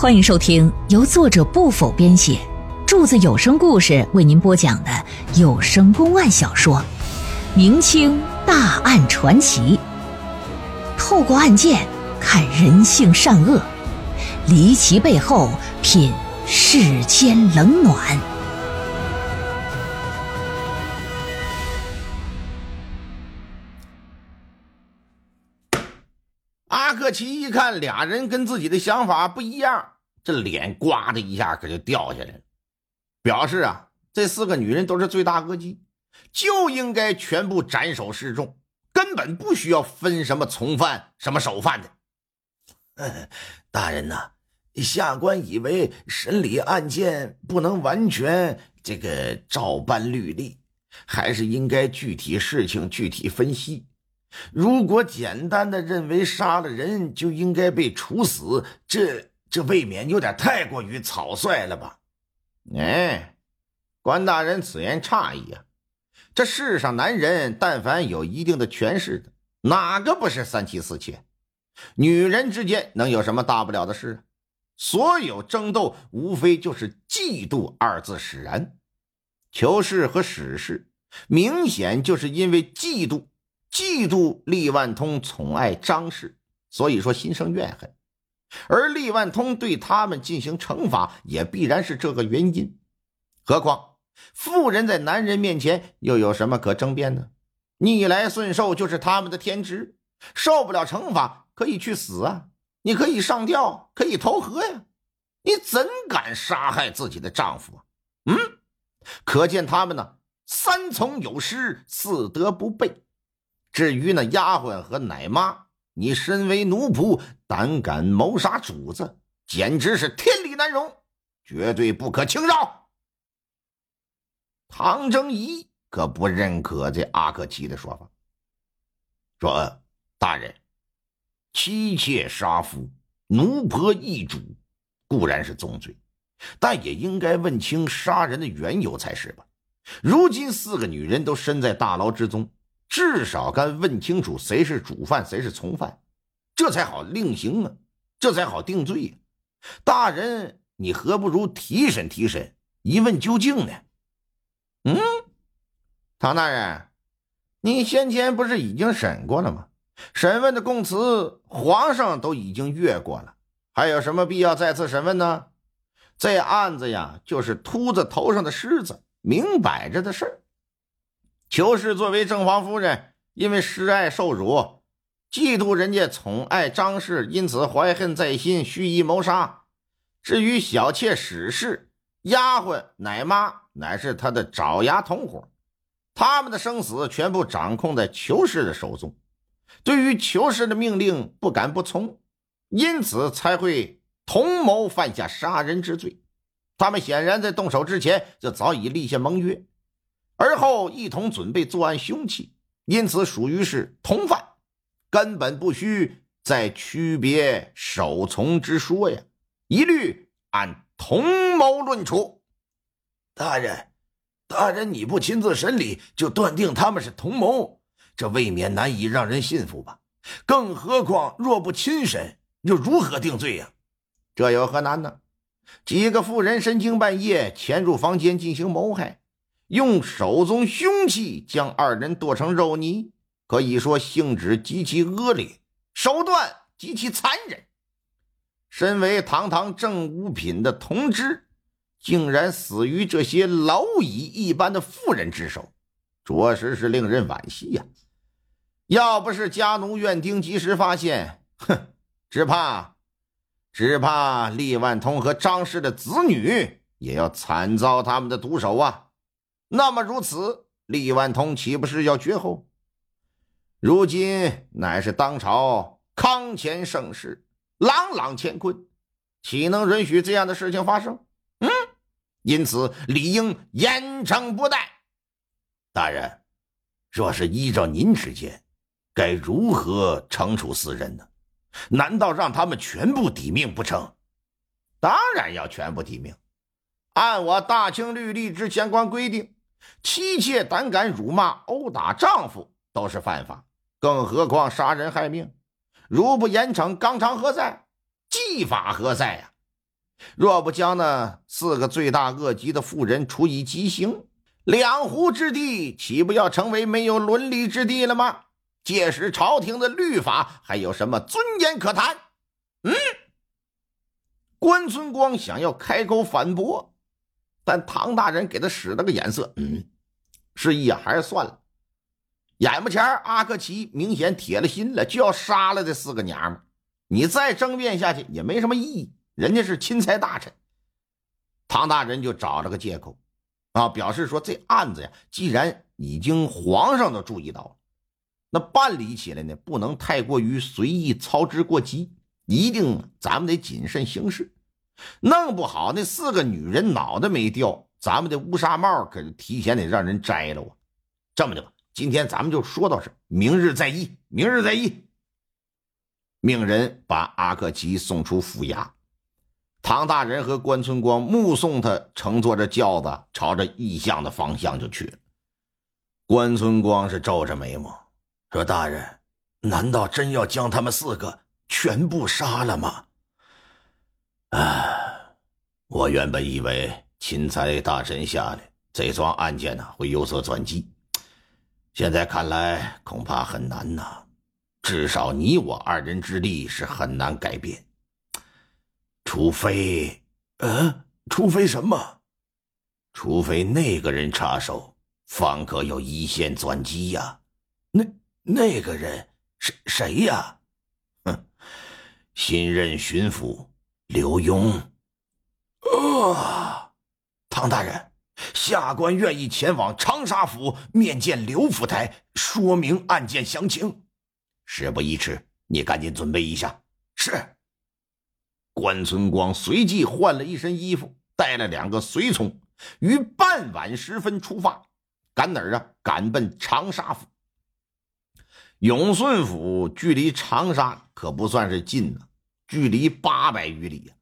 欢迎收听由作者不否编写，柱子有声故事为您播讲的有声公案小说《明清大案传奇》，透过案件看人性善恶，离奇背后品世间冷暖。阿克奇一看俩人跟自己的想法不一样，这脸呱的一下可就掉下来了，表示啊，这四个女人都是罪大恶极，就应该全部斩首示众，根本不需要分什么从犯、什么首犯的。大人呐，下官以为审理案件不能完全这个照搬律例，还是应该具体事情具体分析。如果简单的认为杀了人就应该被处死，这这未免有点太过于草率了吧？哎，关大人此言差矣啊！这世上男人，但凡有一定的权势的，哪个不是三妻四妾？女人之间能有什么大不了的事？所有争斗无非就是嫉妒二字使然。裘氏和史氏明显就是因为嫉妒。嫉妒厉万通宠爱张氏，所以说心生怨恨，而厉万通对他们进行惩罚，也必然是这个原因。何况妇人在男人面前又有什么可争辩的？逆来顺受就是他们的天职，受不了惩罚可以去死啊！你可以上吊，可以投河呀！你怎敢杀害自己的丈夫啊？嗯，可见他们呢，三从有失，四德不备。至于那丫鬟和奶妈，你身为奴仆，胆敢谋杀主子，简直是天理难容，绝对不可轻饶。唐征仪可不认可这阿克奇的说法，说：“大人，妻妾杀夫，奴仆易主，固然是重罪，但也应该问清杀人的缘由才是吧？如今四个女人都身在大牢之中。”至少该问清楚谁是主犯，谁是从犯，这才好令刑啊，这才好定罪呀。大人，你何不如提审提审，一问究竟呢？嗯，唐大人，你先前不是已经审过了吗？审问的供词，皇上都已经阅过了，还有什么必要再次审问呢？这案子呀，就是秃子头上的虱子，明摆着的事儿。裘氏作为正房夫人，因为失爱受辱，嫉妒人家宠爱张氏，因此怀恨在心，蓄意谋杀。至于小妾史氏、丫鬟奶妈，乃是他的爪牙同伙，他们的生死全部掌控在裘氏的手中。对于裘氏的命令不敢不从，因此才会同谋犯下杀人之罪。他们显然在动手之前就早已立下盟约。而后一同准备作案凶器，因此属于是同犯，根本不需再区别首从之说呀，一律按同谋论处。大人，大人，你不亲自审理就断定他们是同谋，这未免难以让人信服吧？更何况若不亲审，又如何定罪呀？这有何难呢？几个妇人深更半夜潜入房间进行谋害。用手中凶器将二人剁成肉泥，可以说性质极其恶劣，手段极其残忍。身为堂堂正五品的同知，竟然死于这些蝼蚁一般的妇人之手，着实是令人惋惜呀！要不是家奴院丁及时发现，哼，只怕，只怕厉万通和张氏的子女也要惨遭他们的毒手啊！那么如此，厉万通岂不是要绝后？如今乃是当朝康乾盛世，朗朗乾坤，岂能允许这样的事情发生？嗯，因此理应严惩不贷。大人，若是依照您之见，该如何惩处四人呢？难道让他们全部抵命不成？当然要全部抵命，按我大清律例之相关规定。妻妾胆敢辱骂、殴打丈夫，都是犯法，更何况杀人害命？如不严惩，纲常何在？纪法何在呀？若不将那四个罪大恶极的妇人处以极刑，两湖之地岂不要成为没有伦理之地了吗？届时朝廷的律法还有什么尊严可谈？嗯，关村光想要开口反驳，但唐大人给他使了个眼色，嗯，示意啊，还是算了。眼巴前阿克奇明显铁了心了，就要杀了这四个娘们。你再争辩下去也没什么意义，人家是钦差大臣。唐大人就找了个借口，啊，表示说这案子呀，既然已经皇上都注意到了，那办理起来呢，不能太过于随意操之过急，一定咱们得谨慎行事，弄不好那四个女人脑袋没掉，咱们的乌纱帽可是提前得让人摘了啊。这么的吧。今天咱们就说到这，明日再议。明日再议。命人把阿克奇送出府衙，唐大人和关村光目送他乘坐着轿子朝着异象的方向就去了。关村光是皱着眉毛说：“大人，难道真要将他们四个全部杀了吗？”啊，我原本以为钦差大臣下来，这桩案件呢会有所转机。现在看来恐怕很难呐，至少你我二人之力是很难改变，除非，嗯，除非什么？除非那个人插手，方可有一线转机呀。那那个人是谁呀？哼，新任巡抚刘墉。啊，唐大人。下官愿意前往长沙府面见刘府台，说明案件详情。事不宜迟，你赶紧准备一下。是。关村光随即换了一身衣服，带了两个随从，于傍晚时分出发，赶哪儿啊？赶奔长沙府。永顺府距离长沙可不算是近呢，距离八百余里呀。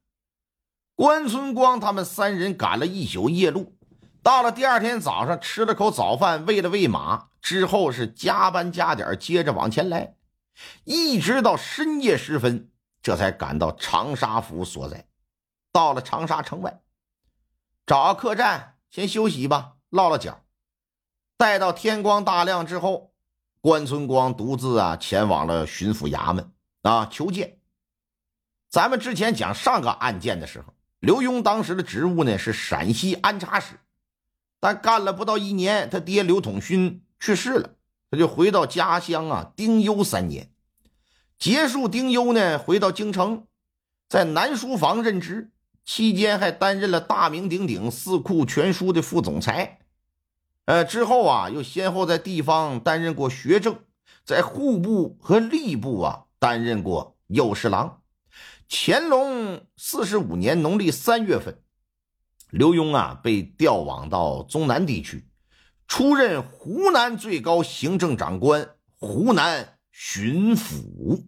关村光他们三人赶了一宿夜路。到了第二天早上，吃了口早饭，喂了喂马，之后是加班加点，接着往前来，一直到深夜时分，这才赶到长沙府所在。到了长沙城外，找个客栈先休息吧，落了脚。待到天光大亮之后，关村光独自啊前往了巡抚衙门啊求见。咱们之前讲上个案件的时候，刘墉当时的职务呢是陕西安察使。但干了不到一年，他爹刘统勋去世了，他就回到家乡啊，丁忧三年。结束丁忧呢，回到京城，在南书房任职，期间还担任了大名鼎鼎《四库全书》的副总裁。呃，之后啊，又先后在地方担任过学政，在户部和吏部啊担任过右侍郎。乾隆四十五年农历三月份。刘墉啊，被调往到中南地区，出任湖南最高行政长官、湖南巡抚。